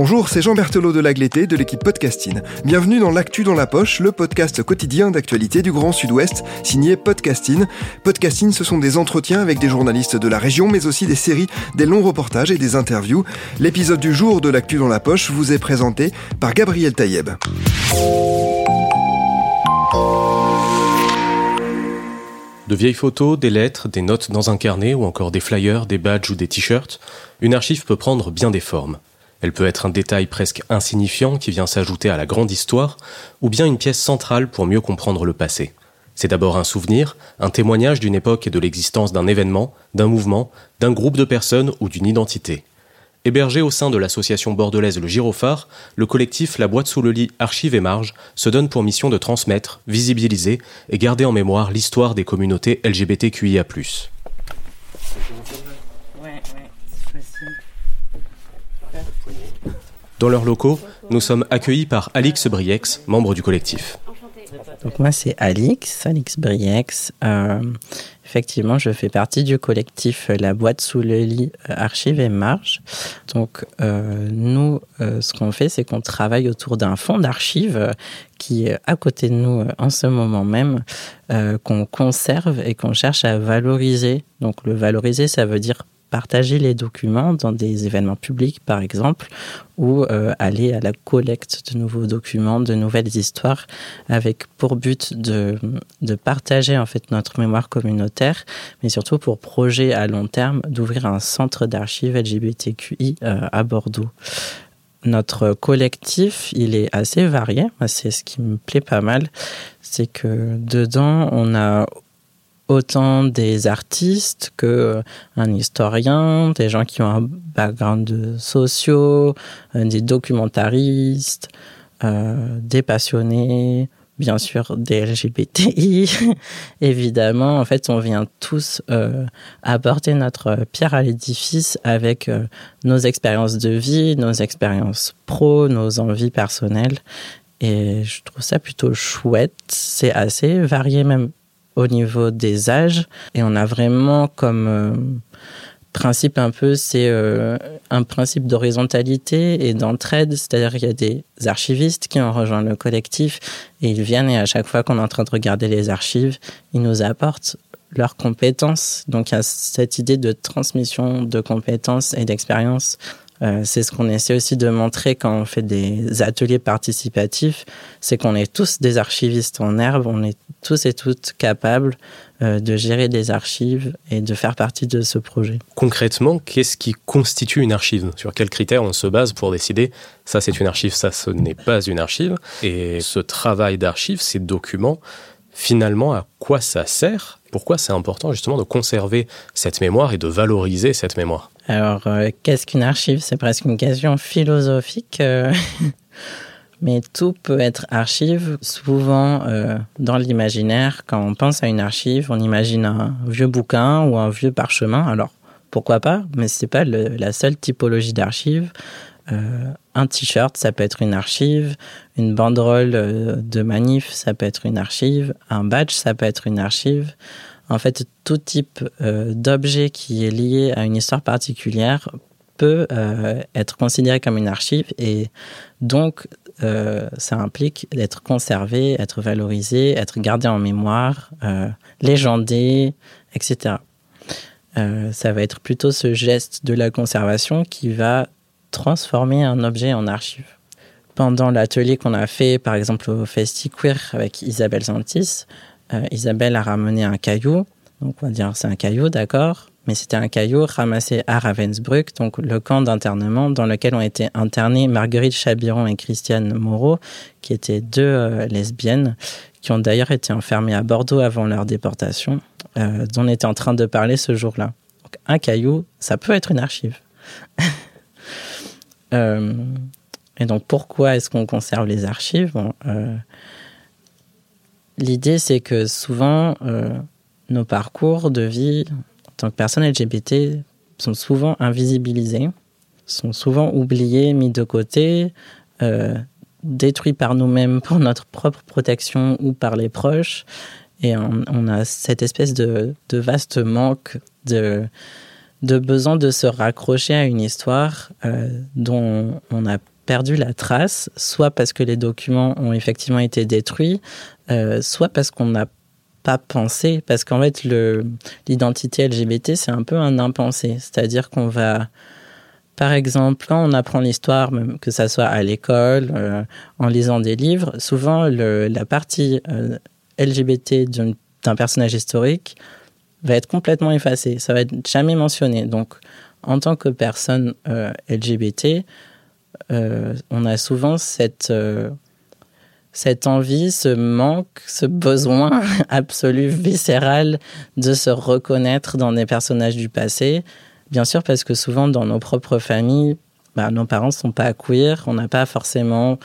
Bonjour, c'est Jean Berthelot de Lagleté de l'équipe Podcasting. Bienvenue dans L'actu dans la poche, le podcast quotidien d'actualité du Grand Sud-Ouest, signé Podcasting. Podcasting, ce sont des entretiens avec des journalistes de la région, mais aussi des séries, des longs reportages et des interviews. L'épisode du jour de L'actu dans la poche vous est présenté par Gabriel Taïeb. De vieilles photos, des lettres, des notes dans un carnet ou encore des flyers, des badges ou des t-shirts, une archive peut prendre bien des formes. Elle peut être un détail presque insignifiant qui vient s'ajouter à la grande histoire, ou bien une pièce centrale pour mieux comprendre le passé. C'est d'abord un souvenir, un témoignage d'une époque et de l'existence d'un événement, d'un mouvement, d'un groupe de personnes ou d'une identité. Hébergé au sein de l'association bordelaise Le Girophare, le collectif La Boîte sous le lit Archives et Marges se donne pour mission de transmettre, visibiliser et garder en mémoire l'histoire des communautés LGBTQIA. Dans leurs locaux, nous sommes accueillis par Alix Briex, membre du collectif. Donc moi c'est Alix, Alix Briex. Euh, effectivement, je fais partie du collectif La boîte sous le lit euh, Archives et Marge. Donc euh, nous, ce qu'on fait, c'est qu'on travaille autour d'un fonds d'archives qui est à côté de nous en ce moment même, qu'on conserve et qu'on cherche à valoriser. Donc le valoriser, ça veut dire partager les documents dans des événements publics, par exemple, ou euh, aller à la collecte de nouveaux documents, de nouvelles histoires, avec pour but de, de partager en fait notre mémoire communautaire, mais surtout pour projet à long terme d'ouvrir un centre d'archives LGBTQI euh, à Bordeaux. Notre collectif, il est assez varié. C'est ce qui me plaît pas mal. C'est que dedans, on a autant des artistes que euh, un historien, des gens qui ont un background sociaux, euh, des documentaristes, euh, des passionnés, bien sûr des LGBTI. Évidemment, en fait, on vient tous apporter notre pierre à l'édifice avec nos expériences de vie, nos expériences pro, nos envies personnelles. Et je trouve ça plutôt chouette. C'est assez varié même au niveau des âges. Et on a vraiment comme euh, principe un peu, c'est euh, un principe d'horizontalité et d'entraide. C'est-à-dire qu'il y a des archivistes qui ont rejoint le collectif et ils viennent et à chaque fois qu'on est en train de regarder les archives, ils nous apportent leurs compétences. Donc il y a cette idée de transmission de compétences et d'expérience euh, c'est ce qu'on essaie aussi de montrer quand on fait des ateliers participatifs, c'est qu'on est tous des archivistes en herbe, on est tous et toutes capables euh, de gérer des archives et de faire partie de ce projet. Concrètement, qu'est-ce qui constitue une archive? Sur quels critères on se base pour décider ça c'est une archive, ça ce n'est pas une archive? Et ce travail d'archive, ces documents, finalement, à quoi ça sert? Pourquoi c'est important justement de conserver cette mémoire et de valoriser cette mémoire? Alors, euh, qu'est-ce qu'une archive? C'est presque une question philosophique. Euh, mais tout peut être archive. Souvent, euh, dans l'imaginaire, quand on pense à une archive, on imagine un vieux bouquin ou un vieux parchemin. Alors, pourquoi pas? Mais c'est pas la seule typologie d'archive. un t-shirt, ça peut être une archive. Une banderole de manif, ça peut être une archive. Un badge, ça peut être une archive. En fait, tout type euh, d'objet qui est lié à une histoire particulière peut euh, être considéré comme une archive et donc euh, ça implique d'être conservé, être valorisé, être gardé en mémoire, légendé, etc. ça va être plutôt ce geste de la conservation qui va transformer un objet en archive. Pendant l'atelier qu'on a fait, par exemple au FestiQueer avec Isabelle Santis, euh, Isabelle a ramené un caillou. Donc, on va dire c'est un caillou, d'accord. mais c'était un caillou ramassé à Ravensbrück, donc le camp d'internement dans lequel ont été internées Marguerite Chabiron et Christiane Moreau, qui étaient deux euh, lesbiennes, qui ont d'ailleurs été enfermées à Bordeaux avant leur déportation, euh, dont on était en train de parler ce jour-là. un caillou, ça peut être une archive. Et donc pourquoi est-ce qu'on conserve les archives? L'idée, c'est que souvent, nos parcours de vie en tant que personnes LGBT sont souvent invisibilisés, sont souvent oubliés, mis de côté, euh, détruits par nous-mêmes pour notre propre protection ou par les proches. Et on, a cette espèce de, vaste manque de, de besoin de se raccrocher à une histoire euh, dont on a perdu la trace, soit parce que les documents ont effectivement été détruits, euh, soit parce qu'on n'a pas penser, parce qu'en fait, l'identité LGBT, c'est un peu un impensé. C'est-à-dire qu'on va, par exemple, quand on apprend l'histoire, que ça soit à l'école, euh, en lisant des livres, souvent la partie euh, LGBT d'un personnage historique va être complètement effacée. Ça va être jamais mentionné. Donc, en tant que personne LGBT, on a souvent cette cette envie, ce manque, ce besoin absolu, viscéral de se reconnaître dans des personnages du passé. Bien sûr, parce que souvent dans nos propres familles, bah, nos parents ne sont pas queer, on n'a pas forcément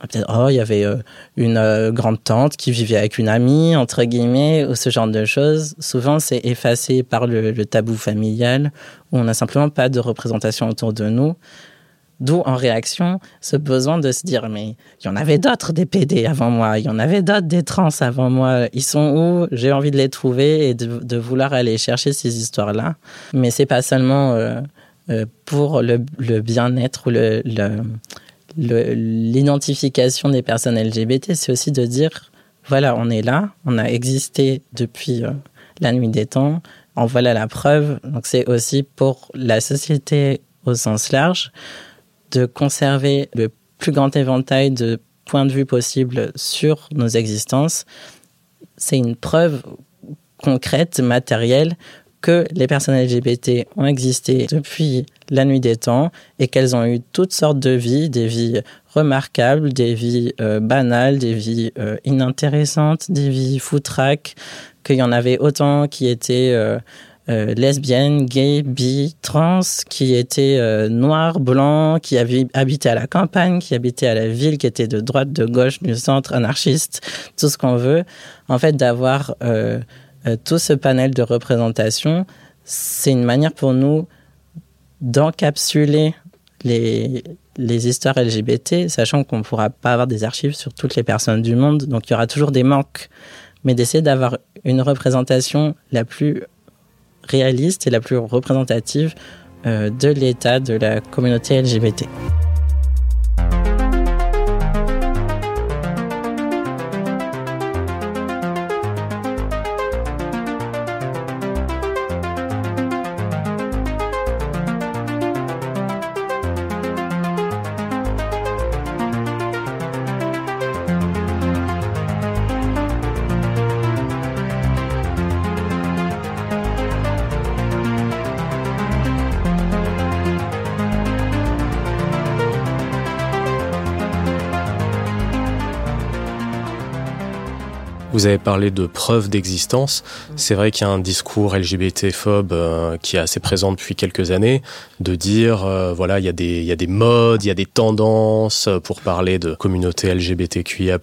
peut-être oh il y avait euh, une euh, grande tante qui vivait avec une amie entre guillemets ou ce genre de choses. Souvent c'est effacé par le, le tabou familial où on n'a simplement pas de représentation autour de nous D'où en réaction ce besoin de se dire mais il y en avait d'autres des PD avant moi, il y en avait d'autres des trans avant moi, ils sont où? J'ai envie de les trouver et de, vouloir aller chercher ces histoires-là. Mais c'est pas seulement euh, euh, pour le, bien-être ou le, l'identification des personnes LGBT, c'est aussi de dire voilà, on est là, on a existé depuis euh, la nuit des temps, en voilà la preuve. Donc c'est aussi pour la société au sens large de conserver le plus grand éventail de points de vue possibles sur nos existences, c'est une preuve concrète, matérielle, que les personnes LGBT ont existé depuis la nuit des temps et qu'elles ont eu toutes sortes de vies, des vies remarquables, des vies euh, banales, des vies euh, inintéressantes, des vies foutraques, qu'il y en avait autant qui étaient euh, euh, lesbienne, gay, bi, trans, qui était euh, noir, blanc, qui habité à la campagne, qui habitait à la ville, qui était de droite, de gauche, du centre, anarchiste, tout ce qu'on veut. En fait, d'avoir euh, tout ce panel de représentation, c'est une manière pour nous d'encapsuler les, les histoires LGBT, sachant qu'on ne pourra pas avoir des archives sur toutes les personnes du monde, donc il y aura toujours des manques, mais d'essayer d'avoir une représentation la plus réaliste et la plus représentative euh, de l'état de la communauté LGBT. Vous avez parlé de preuves d'existence. C'est vrai qu'il y a un discours LGBT-phobe euh, qui est assez présent depuis quelques années, de dire, euh, voilà, il y, a des, il y a des modes, il y a des tendances pour parler de communauté LGBTQIA+.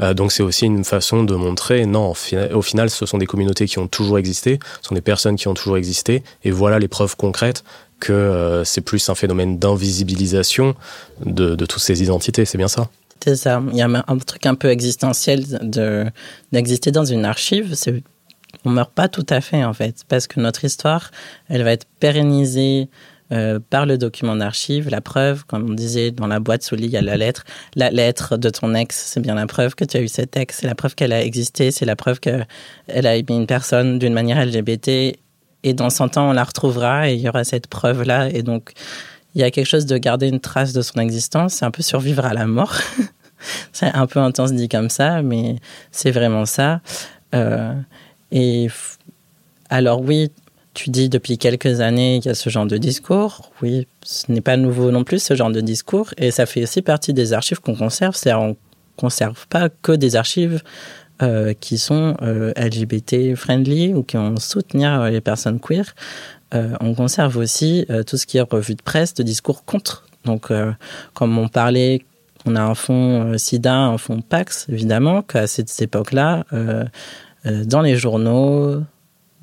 Euh, donc c'est aussi une façon de montrer, non, au final, ce sont des communautés qui ont toujours existé, ce sont des personnes qui ont toujours existé, et voilà les preuves concrètes que c'est plus un phénomène d'invisibilisation de, de toutes ces identités, c'est bien ça? C'est ça. Il y a un truc un peu existentiel de d'exister dans une archive. C'est on meurt pas tout à fait en fait, parce que notre histoire, elle va être pérennisée euh, par le document d'archive, la preuve, comme on disait dans la boîte sous lit, il y a la lettre. La lettre de ton ex, c'est bien la preuve que tu as eu cet ex, c'est la preuve qu'elle a existé, c'est la preuve qu'elle a aimé une personne d'une manière LGBT. Et dans 100 ans, on la retrouvera et il y aura cette preuve-là. Et donc, il y a quelque chose de garder une trace de son existence, c'est un peu survivre à la mort. c'est un peu intense dit comme ça, mais c'est vraiment ça. Euh, et alors oui, tu dis depuis quelques années il y a ce genre de discours. Oui, ce n'est pas nouveau non plus ce genre de discours et ça fait aussi partie des archives qu'on conserve. C'est-à-dire on conserve pas que des archives euh, qui sont euh, LGBT friendly ou qui vont soutenir les personnes queer. Euh, on conserve aussi tout ce qui est revue de presse de discours contre. Donc, comme on parlait, on a un fonds SIDA, un fonds Pax, évidemment, qu'à cette époque-là, dans les journaux,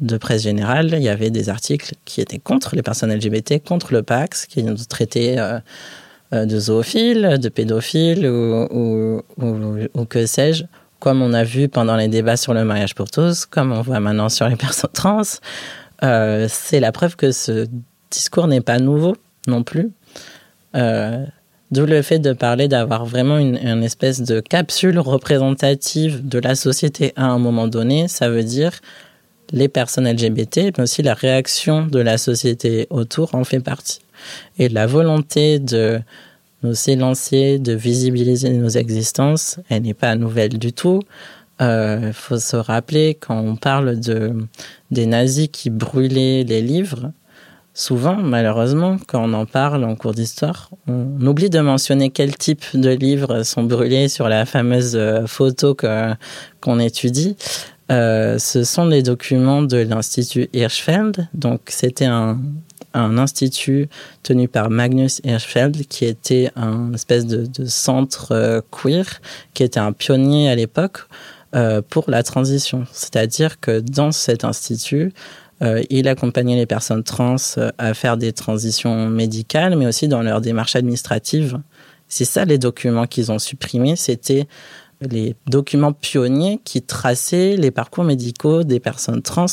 de presse générale, il y avait des articles qui étaient contre les personnes LGBT, contre le Pax, qui traitaient euh, euh, de zoophiles, de pédophiles ou, que sais-je, comme on a vu pendant les débats sur le mariage pour tous, comme on voit maintenant sur les personnes trans. Euh, c'est la preuve que ce discours n'est pas nouveau non plus. D'où le fait de parler d'avoir vraiment une, espèce de capsule représentative de la société à un moment donné. Ça veut dire les personnes LGBT, mais aussi la réaction de la société autour en fait partie. Et la volonté de nous s'élancer, de visibiliser nos existences, elle n'est pas nouvelle du tout. Il euh, faut se rappeler quand on parle de des nazis qui brûlaient les livres, souvent, malheureusement, quand on en parle en cours d'histoire, on oublie de mentionner quel type de livres sont brûlés sur la fameuse euh, photo qu'on étudie. Euh, ce sont les documents de l'Institut Hirschfeld. Donc, c'était un, un, institut tenu par Magnus Hirschfeld, qui était un espèce de, centre euh, queer, qui était un pionnier à l'époque euh, pour la transition. C'est-à-dire que dans cet institut, euh, il accompagnait les personnes trans à faire des transitions médicales, mais aussi dans leur démarche administrative. C'est ça les documents qu'ils ont supprimés, c'était les documents pionniers qui traçaient les parcours médicaux des personnes trans.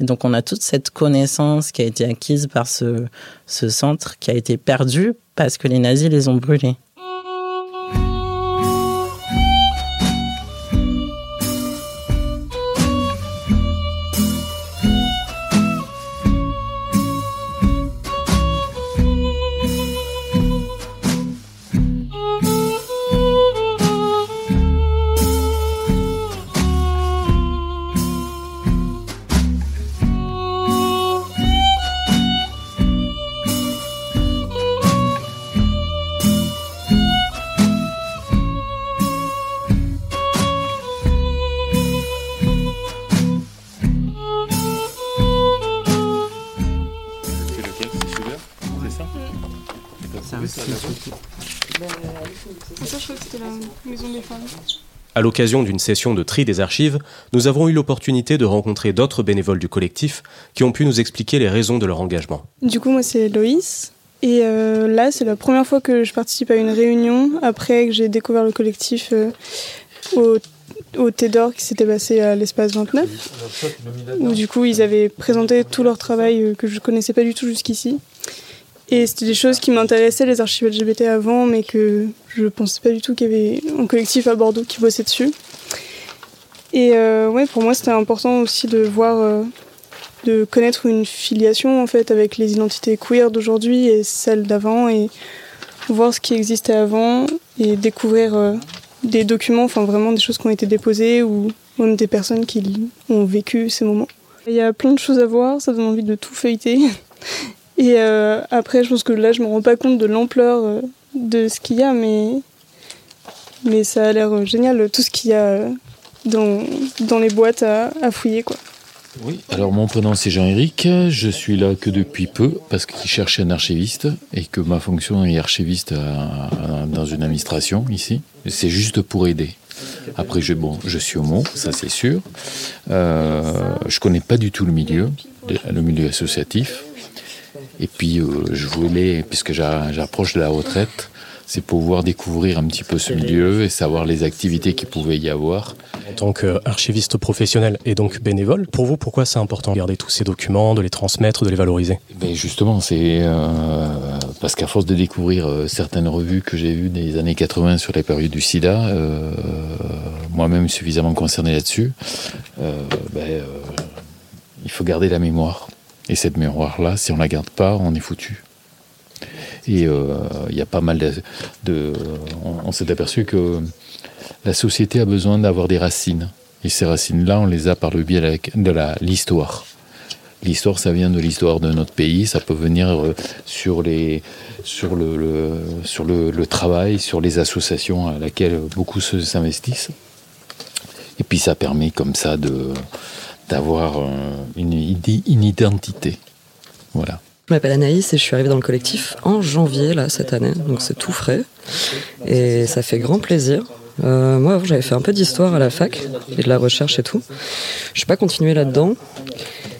Et donc on a toute cette connaissance qui a été acquise par ce, ce centre qui a été perdue parce que les nazis les ont brûlés. À l'occasion d'une session de tri des archives, nous avons eu l'opportunité de rencontrer d'autres bénévoles du collectif qui ont pu nous expliquer les raisons de leur engagement. Du coup, moi, c'est Loïs. Et euh, là, c'est la première fois que je participe à une réunion après que j'ai découvert le collectif euh, au, au TEDOR qui s'était passé à l'espace 29, où du coup, ils avaient présenté tout leur travail euh, que je connaissais pas du tout jusqu'ici. Et c'était des choses qui m'intéressaient, les archives LGBT avant, mais que je pensais pas du tout qu'il y avait un collectif à Bordeaux qui bossait dessus. Et euh, ouais, pour moi, c'était important aussi de voir, euh, de connaître une filiation en fait avec les identités queer d'aujourd'hui et celles d'avant, et voir ce qui existait avant et découvrir euh, des documents, enfin vraiment des choses qui ont été déposées ou même des personnes qui ont vécu ces moments. Il y a plein de choses à voir, ça donne envie de tout feuilleter. Et euh, après, je pense que là, je me rends pas compte de l'ampleur euh, de ce qu'il y a, mais, mais ça a l'air euh, génial, tout ce qu'il y a dans, dans les boîtes à, fouiller. Quoi. Oui, alors mon prénom c'est Jean-Éric, je suis là que depuis peu parce qu'il cherchait un archiviste et que ma fonction est archiviste dans une administration ici. C'est juste pour aider. Après, je, bon, je suis homo, ça c'est sûr. Euh, je connais pas du tout le milieu, le milieu associatif. Et puis, euh, je voulais, puisque j'approche de la retraite, c'est pouvoir découvrir un petit peu ce milieu et savoir les activités qu'il pouvait y avoir. En tant qu'archiviste professionnel et donc bénévole, pour vous, pourquoi c'est important de garder tous ces documents, de les transmettre, de les valoriser? Ben Justement, c'est euh, parce qu'à force de découvrir euh, certaines revues que j'ai vues des années 80 sur les périodes du sida, euh, moi-même suffisamment concerné là-dessus, ben, il faut garder la mémoire. Et cette mémoire-là, si on la garde pas, on est foutu. Et euh, il y a pas mal de. on, s'est aperçu que la société a besoin d'avoir des racines. Et ces racines-là, on les a par le biais de l'histoire. L'histoire, ça vient de l'histoire de notre pays, ça peut venir euh, sur, les, sur, le, sur le, travail, sur les associations à laquelle beaucoup s'investissent. Et puis ça permet comme ça de, d'avoir une, une identité. Voilà. Je m'appelle Anaïs et je suis arrivée dans le collectif en janvier là cette année, donc c'est tout frais et ça fait grand plaisir. Euh, moi, j'avais fait un peu d'histoire à la fac et de la recherche et tout. Je n'ai pas continué là-dedans.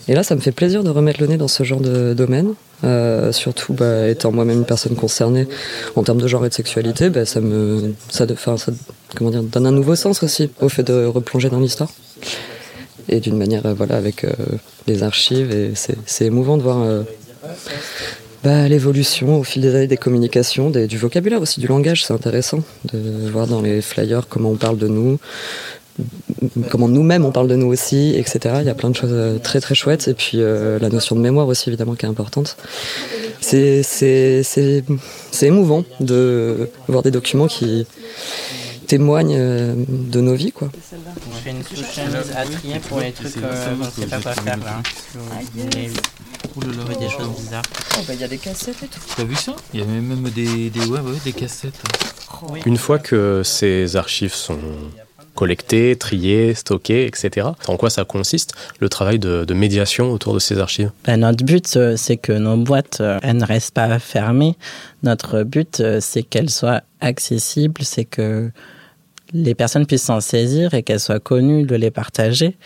Et là, ça me fait plaisir de remettre le nez dans ce genre de domaine. Euh, surtout, bah, étant moi-même une personne concernée en termes de genre et de sexualité, bah, ça me, ça, ça, comment dire, donne un nouveau sens aussi au fait de replonger dans l'histoire. Et d'une manière, euh, voilà, avec les archives. Et c'est émouvant de voir bah, l'évolution au fil des années des communications, du vocabulaire aussi, du langage, c'est intéressant de voir dans les flyers comment on parle de nous, comment nous-mêmes on parle de nous aussi, etc. Il y a plein de choses euh, très très chouettes et puis euh, la notion de mémoire aussi évidemment qui est importante. C'est émouvant de voir des documents qui témoignent euh, de nos vies quoi. Je fais une touche à trier pour les trucs on ne sait pas quoi faire là. Oh là des choses bizarres. Oh bah il y a des cassettes et tout. T'as vu ça? Il y a même des, des, ouais, ouais, des cassettes. Une fois que ces archives sont collectées, triées, stockées, etc. En quoi ça consiste, le travail de, de médiation autour de ces archives? Ben, Notre but, euh, c'est que nos boîtes, euh, elles ne restent pas fermées. Notre but, c'est qu'elles soient accessibles, c'est que les personnes puissent s'en saisir et qu'elles soient connues, de les partager.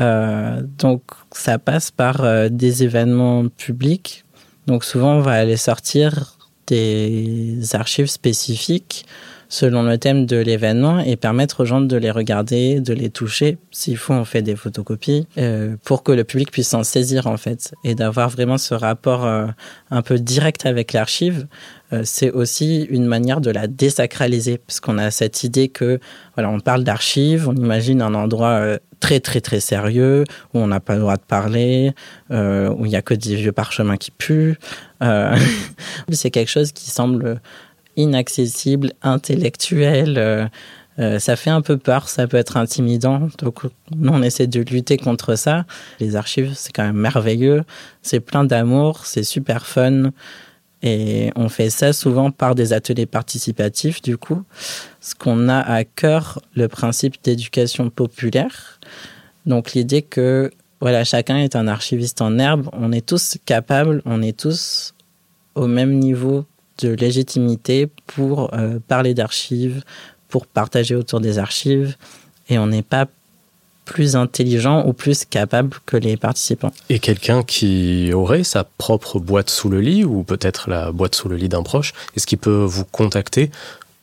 Euh, donc ça passe par euh, des événements publics. Donc souvent on va aller sortir des archives spécifiques selon le thème de l'événement et permettre aux gens de les regarder, de les toucher. S'il faut, on fait des photocopies euh, pour que le public puisse s'en saisir en fait et d'avoir vraiment ce rapport euh, un peu direct avec l'archive. Euh, c'est aussi une manière de la désacraliser parce qu'on a cette idée que voilà, on parle d'archives, on imagine un endroit très très très sérieux où on n'a pas le droit de parler, où il y a que des vieux parchemins qui puent. c'est quelque chose qui semble inaccessible, intellectuel. Euh, euh, ça fait un peu peur, ça peut être intimidant. Donc, nous, on essaie de lutter contre ça. Les archives, c'est quand même merveilleux. C'est plein d'amour, c'est super fun. Et on fait ça souvent par des ateliers participatifs, du coup. Ce qu'on a à cœur, le principe d'éducation populaire. Donc, l'idée que, voilà, chacun est un archiviste en herbe. On est tous capables, on est tous au même niveau de légitimité pour euh, parler d'archives, pour partager autour des archives, et on n'est pas plus intelligent ou plus capable que les participants. Et quelqu'un qui aurait sa propre boîte sous le lit, ou peut-être la boîte sous le lit d'un proche, est-ce qu'il peut vous contacter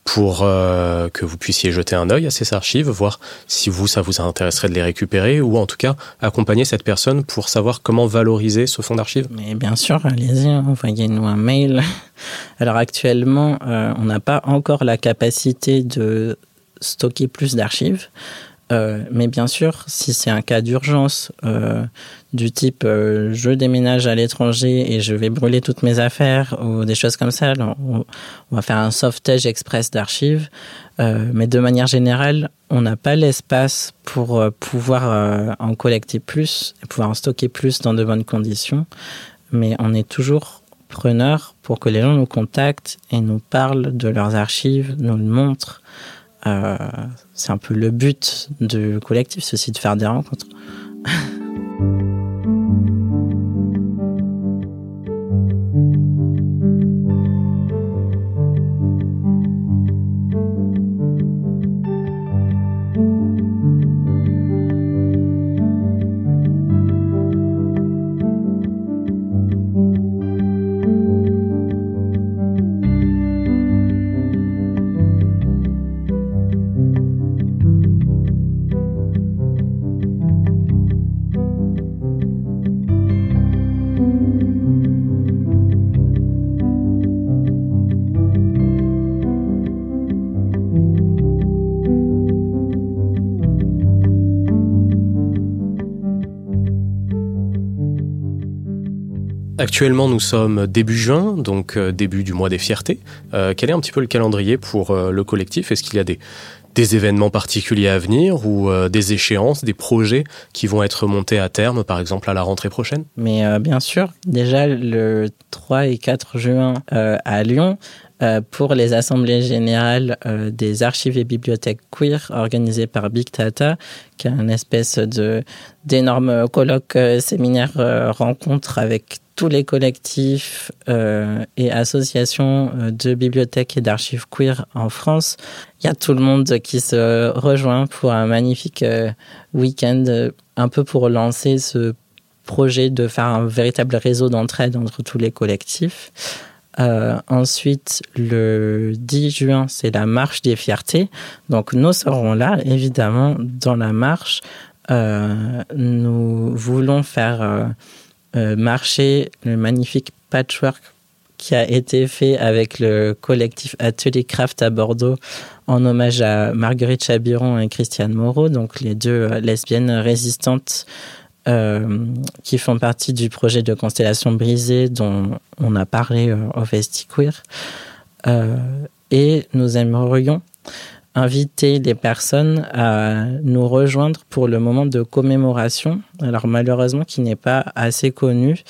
pour euh, que vous puissiez jeter un œil à ces archives, voir si vous, ça vous intéresserait de les récupérer, ou en tout cas accompagner cette personne pour savoir comment valoriser ce fonds d'archives Mais bien sûr, allez-y, envoyez-nous un mail. Alors actuellement, euh, on n'a pas encore la capacité de stocker plus d'archives. Euh, mais bien sûr, si c'est un cas d'urgence euh, du type euh, je déménage à l'étranger et je vais brûler toutes mes affaires ou des choses comme ça, on, va faire un sauvetage express d'archives. mais de manière générale, on n'a pas l'espace pour pouvoir en collecter plus et pouvoir en stocker plus dans de bonnes conditions. Mais on est toujours preneur pour que les gens nous contactent et nous parlent de leurs archives, nous le montrent. Euh, c'est un peu le but du collectif, ceci de faire des rencontres. Actuellement, nous sommes début juin, donc euh, début du mois des fiertés. Euh, quel est un petit peu le calendrier pour euh, le collectif? Est-ce qu'il y a des, événements particuliers à venir ou des échéances, des projets qui vont être montés à terme, par exemple à la rentrée prochaine? Mais bien sûr, déjà le 3 et 4 juin à Lyon, pour les assemblées générales des archives et bibliothèques queer organisées par Big Data, qui est une espèce d'énorme colloque séminaire rencontre avec tous les collectifs euh, et associations euh, de bibliothèques et d'archives queer en France. Il y a tout le monde qui se rejoint pour un magnifique euh, week-end, un peu pour lancer ce projet de faire un véritable réseau d'entraide entre tous les collectifs. Ensuite, le 10 juin, c'est la marche des fiertés. Donc, nous serons là, évidemment, dans la marche. nous voulons faire euh, marché, le magnifique patchwork qui a été fait avec le collectif Atelier Craft à Bordeaux en hommage à Marguerite Chabiron et Christiane Moreau, donc les deux euh, lesbiennes résistantes euh, qui font partie du projet de Constellation Brisée dont on a parlé au FestiQueer. et nous aimerions inviter les personnes à nous rejoindre pour le moment de commémoration. Alors malheureusement qui n'est pas assez connu.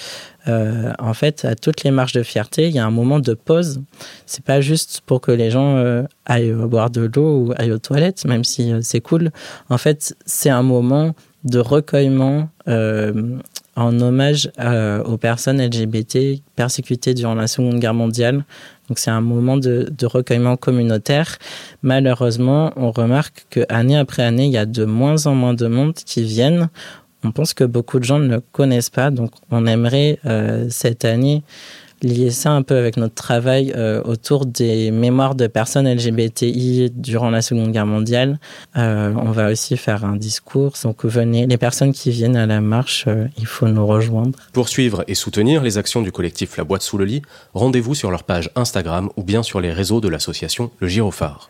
Euh, en fait, à toutes les marches de fierté, il y a un moment de pause. C'est pas juste pour que les gens euh, aillent boire de l'eau ou aillent aux toilettes, même si euh, c'est cool. En fait, c'est un moment de recueillement en hommage aux personnes LGBT persécutées durant la Seconde Guerre mondiale. Donc c'est un moment de, de, recueillement communautaire. Malheureusement, on remarque que année après année, il y a de moins en moins de monde qui viennent. On pense que beaucoup de gens ne le connaissent pas, donc on aimerait euh, cette année lier ça un peu avec notre travail euh, autour des mémoires de personnes LGBTI durant la Seconde Guerre mondiale. Euh, on va aussi faire un discours. Donc venez, les personnes qui viennent à la marche, euh, il faut nous rejoindre. Pour suivre et soutenir les actions du collectif La Boîte sous le lit, rendez-vous sur leur page Instagram ou bien sur les réseaux de l'association Le Girophare.